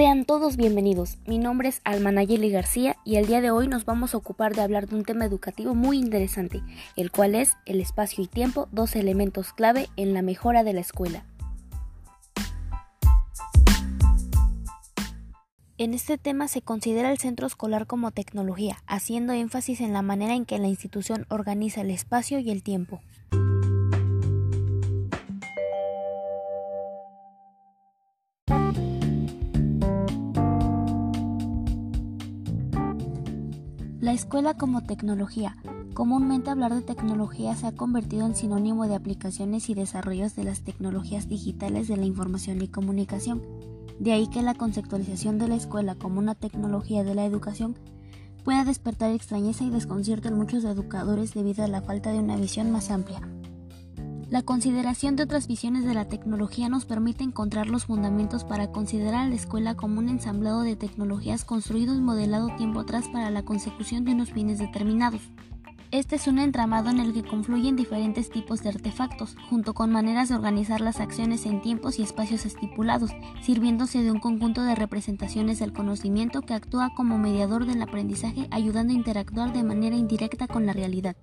Sean todos bienvenidos. Mi nombre es Almanayeli García y el día de hoy nos vamos a ocupar de hablar de un tema educativo muy interesante, el cual es el espacio y tiempo, dos elementos clave en la mejora de la escuela. En este tema se considera el centro escolar como tecnología, haciendo énfasis en la manera en que la institución organiza el espacio y el tiempo. La escuela como tecnología. Comúnmente hablar de tecnología se ha convertido en sinónimo de aplicaciones y desarrollos de las tecnologías digitales de la información y comunicación. De ahí que la conceptualización de la escuela como una tecnología de la educación pueda despertar extrañeza y desconcierto en muchos educadores debido a la falta de una visión más amplia. La consideración de otras visiones de la tecnología nos permite encontrar los fundamentos para considerar a la escuela como un ensamblado de tecnologías construido y modelado tiempo atrás para la consecución de unos fines determinados. Este es un entramado en el que confluyen diferentes tipos de artefactos, junto con maneras de organizar las acciones en tiempos y espacios estipulados, sirviéndose de un conjunto de representaciones del conocimiento que actúa como mediador del aprendizaje, ayudando a interactuar de manera indirecta con la realidad.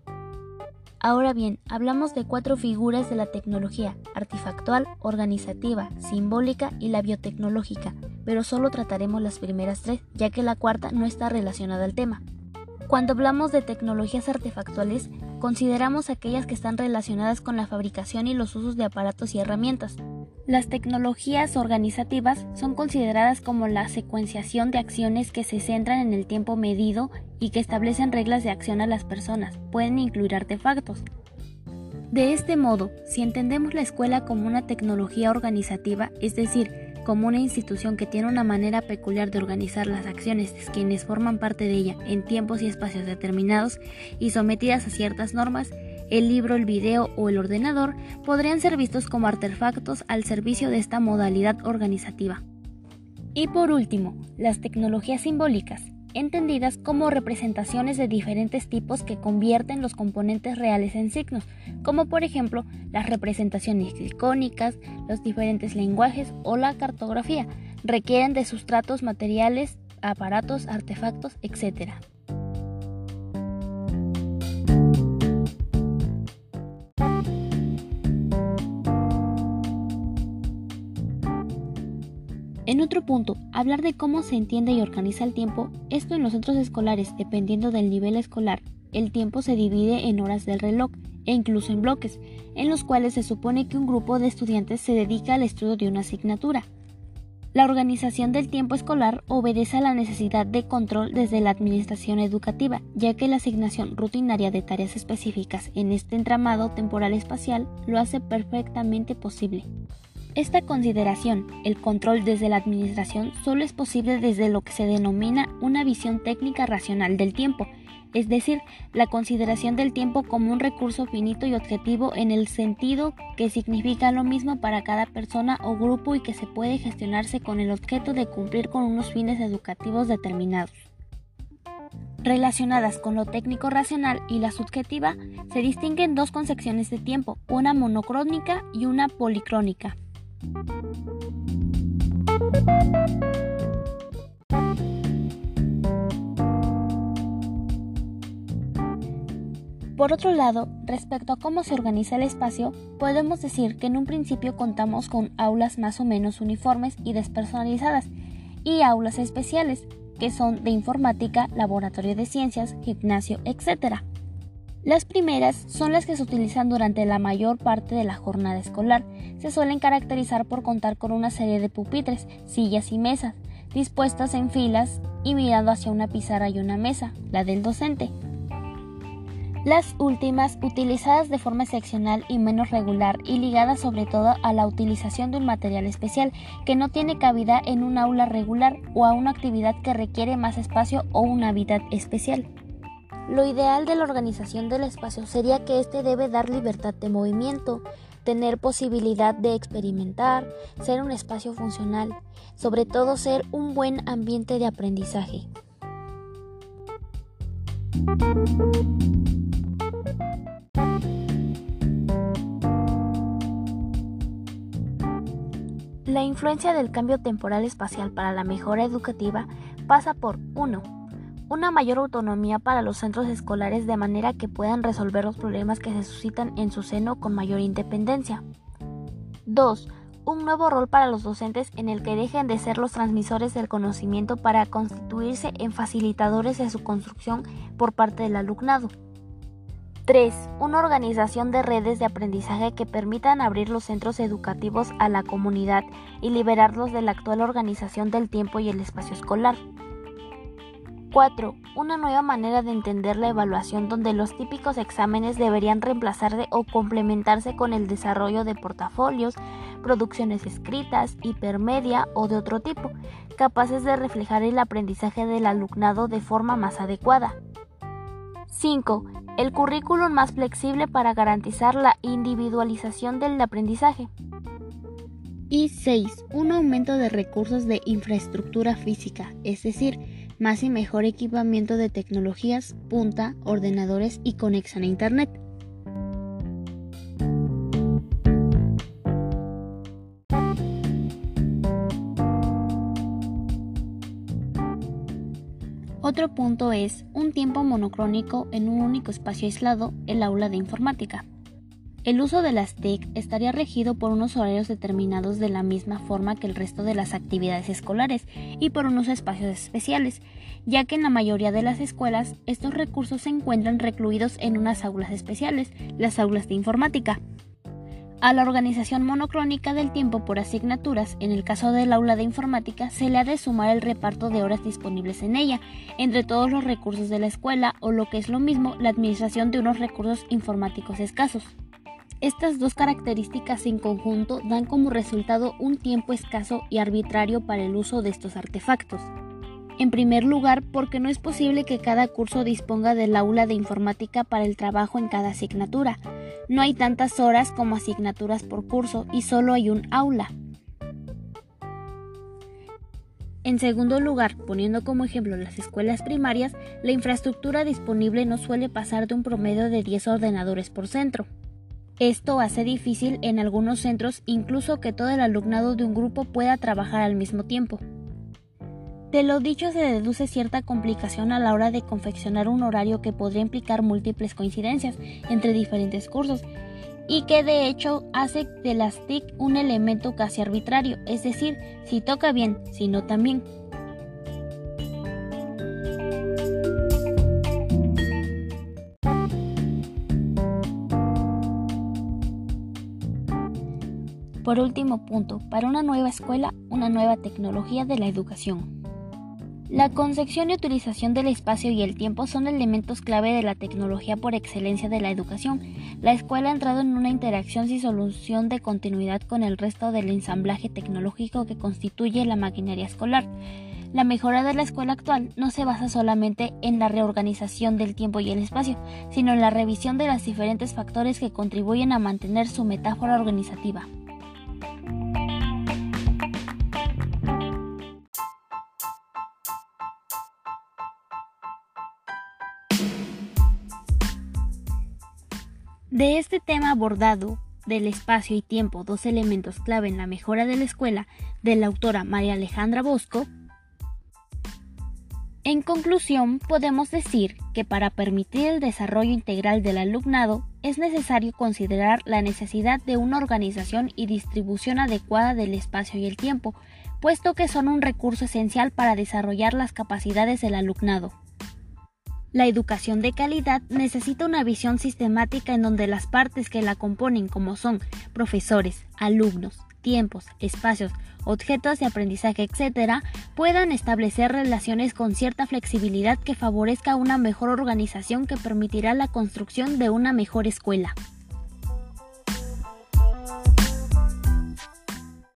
Ahora bien, hablamos de cuatro figuras de la tecnología, artefactual, organizativa, simbólica y la biotecnológica, pero solo trataremos las primeras tres, ya que la cuarta no está relacionada al tema. Cuando hablamos de tecnologías artefactuales, consideramos aquellas que están relacionadas con la fabricación y los usos de aparatos y herramientas, las tecnologías organizativas son consideradas como la secuenciación de acciones que se centran en el tiempo medido y que establecen reglas de acción a las personas. Pueden incluir artefactos. De este modo, si entendemos la escuela como una tecnología organizativa, es decir, como una institución que tiene una manera peculiar de organizar las acciones de quienes forman parte de ella en tiempos y espacios determinados y sometidas a ciertas normas, el libro, el video o el ordenador podrían ser vistos como artefactos al servicio de esta modalidad organizativa. Y por último, las tecnologías simbólicas, entendidas como representaciones de diferentes tipos que convierten los componentes reales en signos, como por ejemplo las representaciones icónicas, los diferentes lenguajes o la cartografía, requieren de sustratos materiales, aparatos, artefactos, etc. En otro punto, hablar de cómo se entiende y organiza el tiempo, esto en los centros escolares, dependiendo del nivel escolar, el tiempo se divide en horas del reloj e incluso en bloques, en los cuales se supone que un grupo de estudiantes se dedica al estudio de una asignatura. La organización del tiempo escolar obedece a la necesidad de control desde la administración educativa, ya que la asignación rutinaria de tareas específicas en este entramado temporal espacial lo hace perfectamente posible. Esta consideración, el control desde la administración, solo es posible desde lo que se denomina una visión técnica racional del tiempo, es decir, la consideración del tiempo como un recurso finito y objetivo en el sentido que significa lo mismo para cada persona o grupo y que se puede gestionarse con el objeto de cumplir con unos fines educativos determinados. Relacionadas con lo técnico racional y la subjetiva, se distinguen dos concepciones de tiempo, una monocrónica y una policrónica. Por otro lado, respecto a cómo se organiza el espacio, podemos decir que en un principio contamos con aulas más o menos uniformes y despersonalizadas, y aulas especiales, que son de informática, laboratorio de ciencias, gimnasio, etc. Las primeras son las que se utilizan durante la mayor parte de la jornada escolar. Se suelen caracterizar por contar con una serie de pupitres, sillas y mesas, dispuestas en filas y mirando hacia una pizarra y una mesa, la del docente. Las últimas, utilizadas de forma excepcional y menos regular y ligadas sobre todo a la utilización de un material especial que no tiene cabida en un aula regular o a una actividad que requiere más espacio o un hábitat especial. Lo ideal de la organización del espacio sería que éste debe dar libertad de movimiento, tener posibilidad de experimentar, ser un espacio funcional, sobre todo ser un buen ambiente de aprendizaje. La influencia del cambio temporal espacial para la mejora educativa pasa por 1. Una mayor autonomía para los centros escolares de manera que puedan resolver los problemas que se suscitan en su seno con mayor independencia. 2 un nuevo rol para los docentes en el que dejen de ser los transmisores del conocimiento para constituirse en facilitadores de su construcción por parte del alumnado. 3. Una organización de redes de aprendizaje que permitan abrir los centros educativos a la comunidad y liberarlos de la actual organización del tiempo y el espacio escolar. 4. Una nueva manera de entender la evaluación donde los típicos exámenes deberían reemplazarse o complementarse con el desarrollo de portafolios, producciones escritas, hipermedia o de otro tipo, capaces de reflejar el aprendizaje del alumnado de forma más adecuada. 5. El currículum más flexible para garantizar la individualización del aprendizaje. Y 6. Un aumento de recursos de infraestructura física, es decir, más y mejor equipamiento de tecnologías, punta, ordenadores y conexión a Internet. Otro punto es un tiempo monocrónico en un único espacio aislado, el aula de informática. El uso de las TIC estaría regido por unos horarios determinados de la misma forma que el resto de las actividades escolares y por unos espacios especiales, ya que en la mayoría de las escuelas estos recursos se encuentran recluidos en unas aulas especiales, las aulas de informática. A la organización monocrónica del tiempo por asignaturas, en el caso del aula de informática, se le ha de sumar el reparto de horas disponibles en ella, entre todos los recursos de la escuela o lo que es lo mismo, la administración de unos recursos informáticos escasos. Estas dos características en conjunto dan como resultado un tiempo escaso y arbitrario para el uso de estos artefactos. En primer lugar, porque no es posible que cada curso disponga del aula de informática para el trabajo en cada asignatura. No hay tantas horas como asignaturas por curso y solo hay un aula. En segundo lugar, poniendo como ejemplo las escuelas primarias, la infraestructura disponible no suele pasar de un promedio de 10 ordenadores por centro. Esto hace difícil en algunos centros incluso que todo el alumnado de un grupo pueda trabajar al mismo tiempo. De lo dicho se deduce cierta complicación a la hora de confeccionar un horario que podría implicar múltiples coincidencias entre diferentes cursos y que de hecho hace de las TIC un elemento casi arbitrario, es decir, si toca bien, si no también. Por último punto, para una nueva escuela, una nueva tecnología de la educación. La concepción y utilización del espacio y el tiempo son elementos clave de la tecnología por excelencia de la educación. La escuela ha entrado en una interacción sin solución de continuidad con el resto del ensamblaje tecnológico que constituye la maquinaria escolar. La mejora de la escuela actual no se basa solamente en la reorganización del tiempo y el espacio, sino en la revisión de los diferentes factores que contribuyen a mantener su metáfora organizativa. De este tema abordado, del espacio y tiempo, dos elementos clave en la mejora de la escuela, de la autora María Alejandra Bosco, en conclusión, podemos decir que para permitir el desarrollo integral del alumnado es necesario considerar la necesidad de una organización y distribución adecuada del espacio y el tiempo, puesto que son un recurso esencial para desarrollar las capacidades del alumnado. La educación de calidad necesita una visión sistemática en donde las partes que la componen, como son profesores, alumnos, tiempos, espacios, objetos de aprendizaje, etc., puedan establecer relaciones con cierta flexibilidad que favorezca una mejor organización que permitirá la construcción de una mejor escuela.